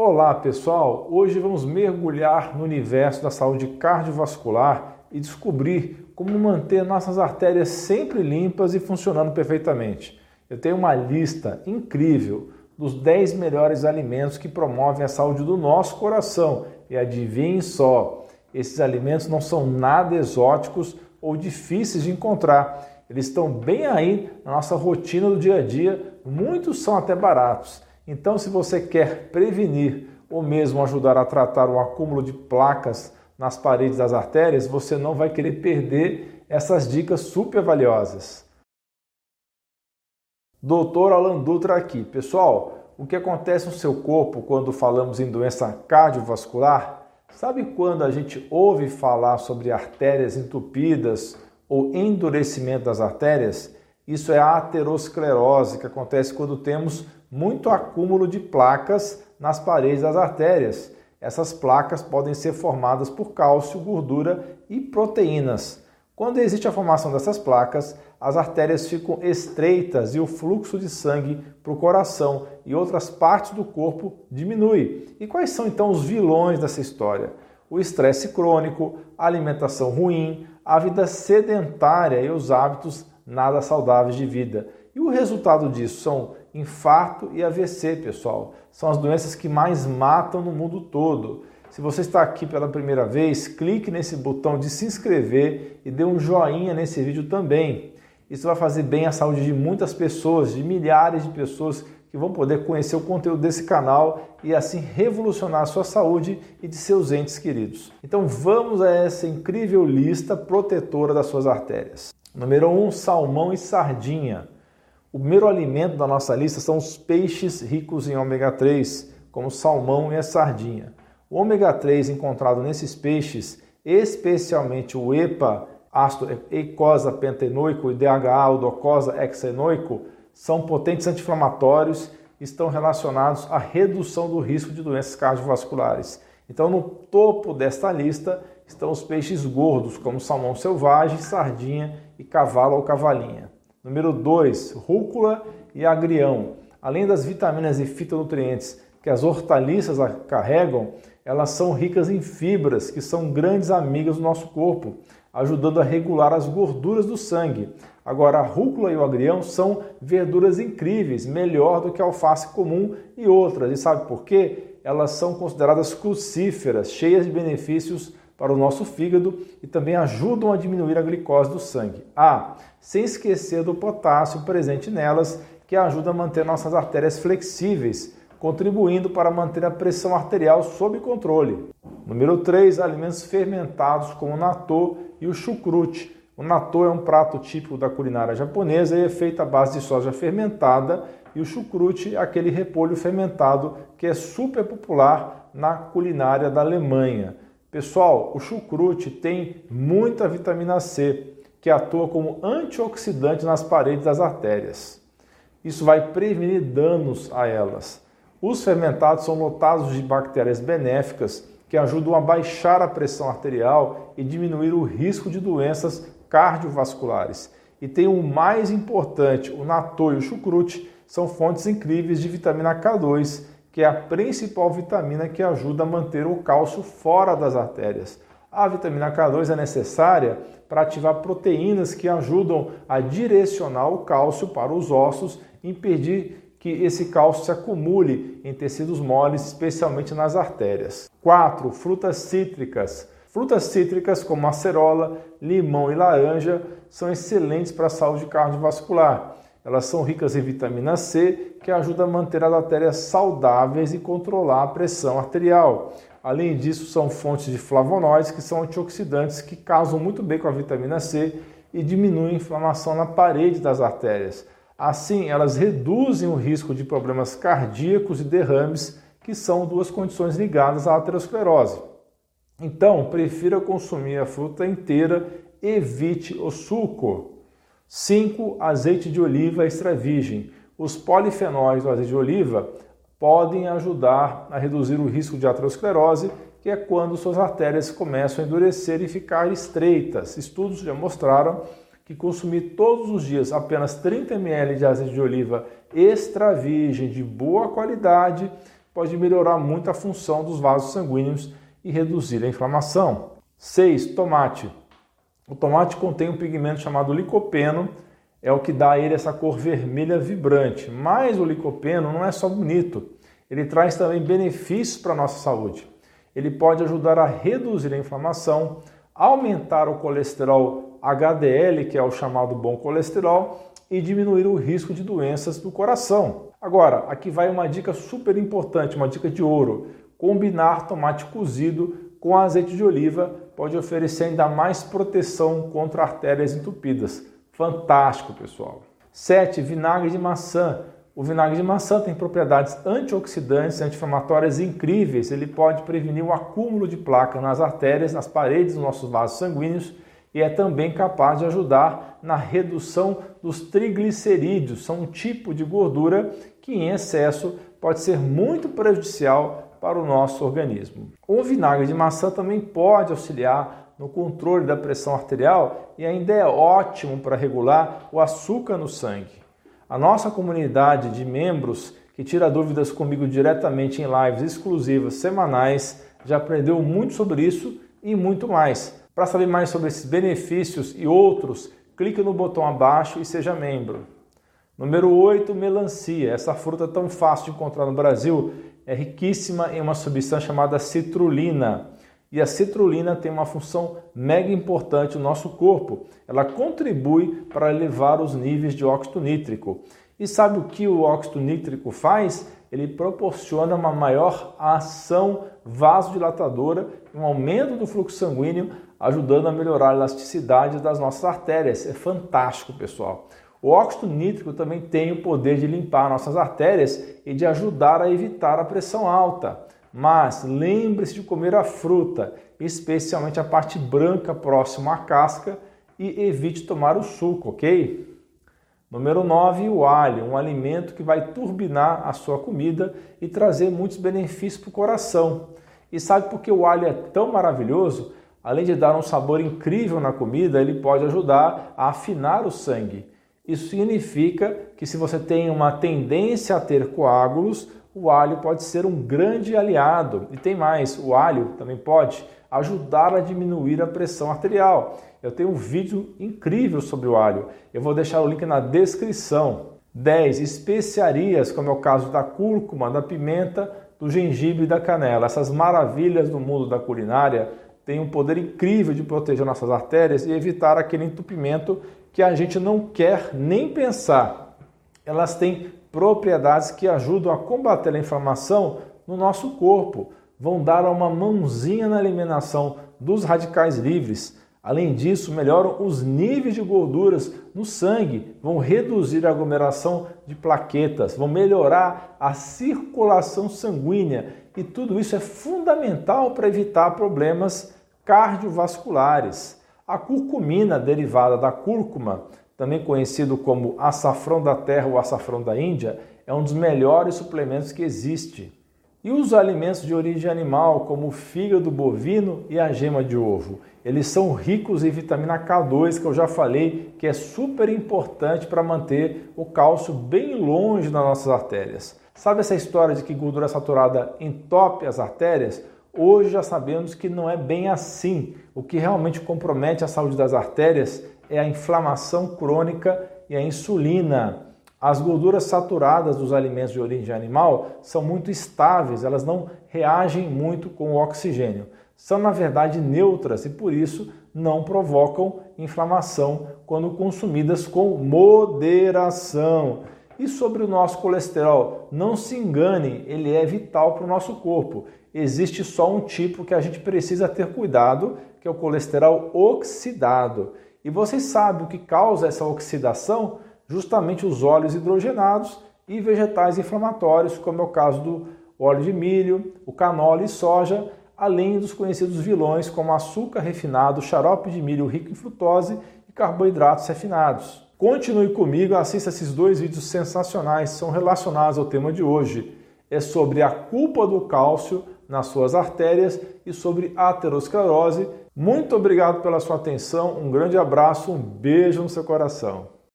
Olá pessoal, hoje vamos mergulhar no universo da saúde cardiovascular e descobrir como manter nossas artérias sempre limpas e funcionando perfeitamente. Eu tenho uma lista incrível dos 10 melhores alimentos que promovem a saúde do nosso coração e adivinhem só, esses alimentos não são nada exóticos ou difíceis de encontrar. Eles estão bem aí na nossa rotina do dia a dia, muitos são até baratos. Então, se você quer prevenir ou mesmo ajudar a tratar o acúmulo de placas nas paredes das artérias, você não vai querer perder essas dicas super valiosas. Doutor Alan Dutra aqui. Pessoal, o que acontece no seu corpo quando falamos em doença cardiovascular? Sabe quando a gente ouve falar sobre artérias entupidas ou endurecimento das artérias? Isso é a aterosclerose que acontece quando temos muito acúmulo de placas nas paredes das artérias. Essas placas podem ser formadas por cálcio, gordura e proteínas. Quando existe a formação dessas placas, as artérias ficam estreitas e o fluxo de sangue para o coração e outras partes do corpo diminui. E quais são então os vilões dessa história? O estresse crônico, a alimentação ruim, a vida sedentária e os hábitos nada saudáveis de vida. E o resultado disso são infarto e AVC, pessoal. São as doenças que mais matam no mundo todo. Se você está aqui pela primeira vez, clique nesse botão de se inscrever e dê um joinha nesse vídeo também. Isso vai fazer bem à saúde de muitas pessoas, de milhares de pessoas que vão poder conhecer o conteúdo desse canal e assim revolucionar a sua saúde e de seus entes queridos. Então vamos a essa incrível lista protetora das suas artérias. Número 1, um, salmão e sardinha. O primeiro alimento da nossa lista são os peixes ricos em ômega 3, como o salmão e a sardinha. O ômega 3 encontrado nesses peixes, especialmente o EPA, ácido eicosa pentenoico e DHA, o docosa hexenoico, são potentes anti-inflamatórios e estão relacionados à redução do risco de doenças cardiovasculares. Então, no topo desta lista estão os peixes gordos, como salmão selvagem, sardinha e cavalo ou cavalinha. Número 2, rúcula e agrião. Além das vitaminas e fitonutrientes que as hortaliças carregam, elas são ricas em fibras, que são grandes amigas do nosso corpo, ajudando a regular as gorduras do sangue. Agora, a rúcula e o agrião são verduras incríveis, melhor do que a alface comum e outras. E sabe por quê? Elas são consideradas crucíferas, cheias de benefícios para o nosso fígado e também ajudam a diminuir a glicose do sangue. Ah, sem esquecer do potássio presente nelas, que ajuda a manter nossas artérias flexíveis, contribuindo para manter a pressão arterial sob controle. Número 3, alimentos fermentados como o natô e o chucrute. O natô é um prato típico da culinária japonesa e é feito à base de soja fermentada e o chucrute é aquele repolho fermentado que é super popular na culinária da Alemanha. Pessoal, o chucrute tem muita vitamina C, que atua como antioxidante nas paredes das artérias. Isso vai prevenir danos a elas. Os fermentados são lotados de bactérias benéficas que ajudam a baixar a pressão arterial e diminuir o risco de doenças cardiovasculares. E tem o mais importante, o natô e o chucrute são fontes incríveis de vitamina K2 que é a principal vitamina que ajuda a manter o cálcio fora das artérias. A vitamina K2 é necessária para ativar proteínas que ajudam a direcionar o cálcio para os ossos impedir que esse cálcio se acumule em tecidos moles, especialmente nas artérias. 4. Frutas cítricas. Frutas cítricas como acerola, limão e laranja são excelentes para a saúde cardiovascular. Elas são ricas em vitamina C, que ajuda a manter as artérias saudáveis e controlar a pressão arterial. Além disso, são fontes de flavonoides, que são antioxidantes que casam muito bem com a vitamina C e diminuem a inflamação na parede das artérias. Assim, elas reduzem o risco de problemas cardíacos e derrames, que são duas condições ligadas à aterosclerose. Então, prefira consumir a fruta inteira, evite o suco. 5. Azeite de oliva extra virgem. Os polifenóis do azeite de oliva podem ajudar a reduzir o risco de aterosclerose, que é quando suas artérias começam a endurecer e ficar estreitas. Estudos já mostraram que consumir todos os dias apenas 30 ml de azeite de oliva extra virgem de boa qualidade pode melhorar muito a função dos vasos sanguíneos e reduzir a inflamação. 6. Tomate. O tomate contém um pigmento chamado licopeno, é o que dá a ele essa cor vermelha vibrante. Mas o licopeno não é só bonito, ele traz também benefícios para a nossa saúde. Ele pode ajudar a reduzir a inflamação, aumentar o colesterol HDL, que é o chamado bom colesterol, e diminuir o risco de doenças do coração. Agora, aqui vai uma dica super importante, uma dica de ouro. Combinar tomate cozido com azeite de oliva pode oferecer ainda mais proteção contra artérias entupidas. Fantástico, pessoal. 7. Vinagre de maçã. O vinagre de maçã tem propriedades antioxidantes anti-inflamatórias incríveis. Ele pode prevenir o acúmulo de placa nas artérias, nas paredes dos nossos vasos sanguíneos e é também capaz de ajudar na redução dos triglicerídeos. São um tipo de gordura que em excesso pode ser muito prejudicial para o nosso organismo. O vinagre de maçã também pode auxiliar no controle da pressão arterial e ainda é ótimo para regular o açúcar no sangue. A nossa comunidade de membros que tira dúvidas comigo diretamente em lives exclusivas semanais já aprendeu muito sobre isso e muito mais. Para saber mais sobre esses benefícios e outros, clique no botão abaixo e seja membro. Número 8, melancia. Essa fruta tão fácil de encontrar no Brasil é riquíssima em uma substância chamada citrulina. E a citrulina tem uma função mega importante no nosso corpo. Ela contribui para elevar os níveis de óxido nítrico. E sabe o que o óxido nítrico faz? Ele proporciona uma maior ação vasodilatadora, um aumento do fluxo sanguíneo, ajudando a melhorar a elasticidade das nossas artérias. É fantástico, pessoal. O óxido nítrico também tem o poder de limpar nossas artérias e de ajudar a evitar a pressão alta. Mas lembre-se de comer a fruta, especialmente a parte branca próxima à casca, e evite tomar o suco, ok? Número 9, o alho, um alimento que vai turbinar a sua comida e trazer muitos benefícios para o coração. E sabe por que o alho é tão maravilhoso? Além de dar um sabor incrível na comida, ele pode ajudar a afinar o sangue. Isso significa que se você tem uma tendência a ter coágulos, o alho pode ser um grande aliado. E tem mais, o alho também pode ajudar a diminuir a pressão arterial. Eu tenho um vídeo incrível sobre o alho. Eu vou deixar o link na descrição. 10. Especiarias, como é o caso da cúrcuma, da pimenta, do gengibre e da canela. Essas maravilhas do mundo da culinária têm um poder incrível de proteger nossas artérias e evitar aquele entupimento que a gente não quer nem pensar. Elas têm propriedades que ajudam a combater a inflamação no nosso corpo, vão dar uma mãozinha na eliminação dos radicais livres. Além disso, melhoram os níveis de gorduras no sangue, vão reduzir a aglomeração de plaquetas, vão melhorar a circulação sanguínea e tudo isso é fundamental para evitar problemas cardiovasculares. A curcumina, derivada da cúrcuma, também conhecido como açafrão da terra ou açafrão da Índia, é um dos melhores suplementos que existe. E os alimentos de origem animal, como o fígado bovino e a gema de ovo, eles são ricos em vitamina K2, que eu já falei que é super importante para manter o cálcio bem longe das nossas artérias. Sabe essa história de que gordura saturada entope as artérias? Hoje já sabemos que não é bem assim. O que realmente compromete a saúde das artérias é a inflamação crônica e a insulina. As gorduras saturadas dos alimentos de origem animal são muito estáveis, elas não reagem muito com o oxigênio. São, na verdade, neutras e por isso não provocam inflamação quando consumidas com moderação. E sobre o nosso colesterol, não se engane, ele é vital para o nosso corpo existe só um tipo que a gente precisa ter cuidado, que é o colesterol oxidado. E vocês sabem o que causa essa oxidação? Justamente os óleos hidrogenados e vegetais inflamatórios, como é o caso do óleo de milho, o canola e soja, além dos conhecidos vilões como açúcar refinado, xarope de milho rico em frutose e carboidratos refinados. Continue comigo, assista esses dois vídeos sensacionais, são relacionados ao tema de hoje. É sobre a culpa do cálcio nas suas artérias e sobre aterosclerose. Muito obrigado pela sua atenção, um grande abraço, um beijo no seu coração.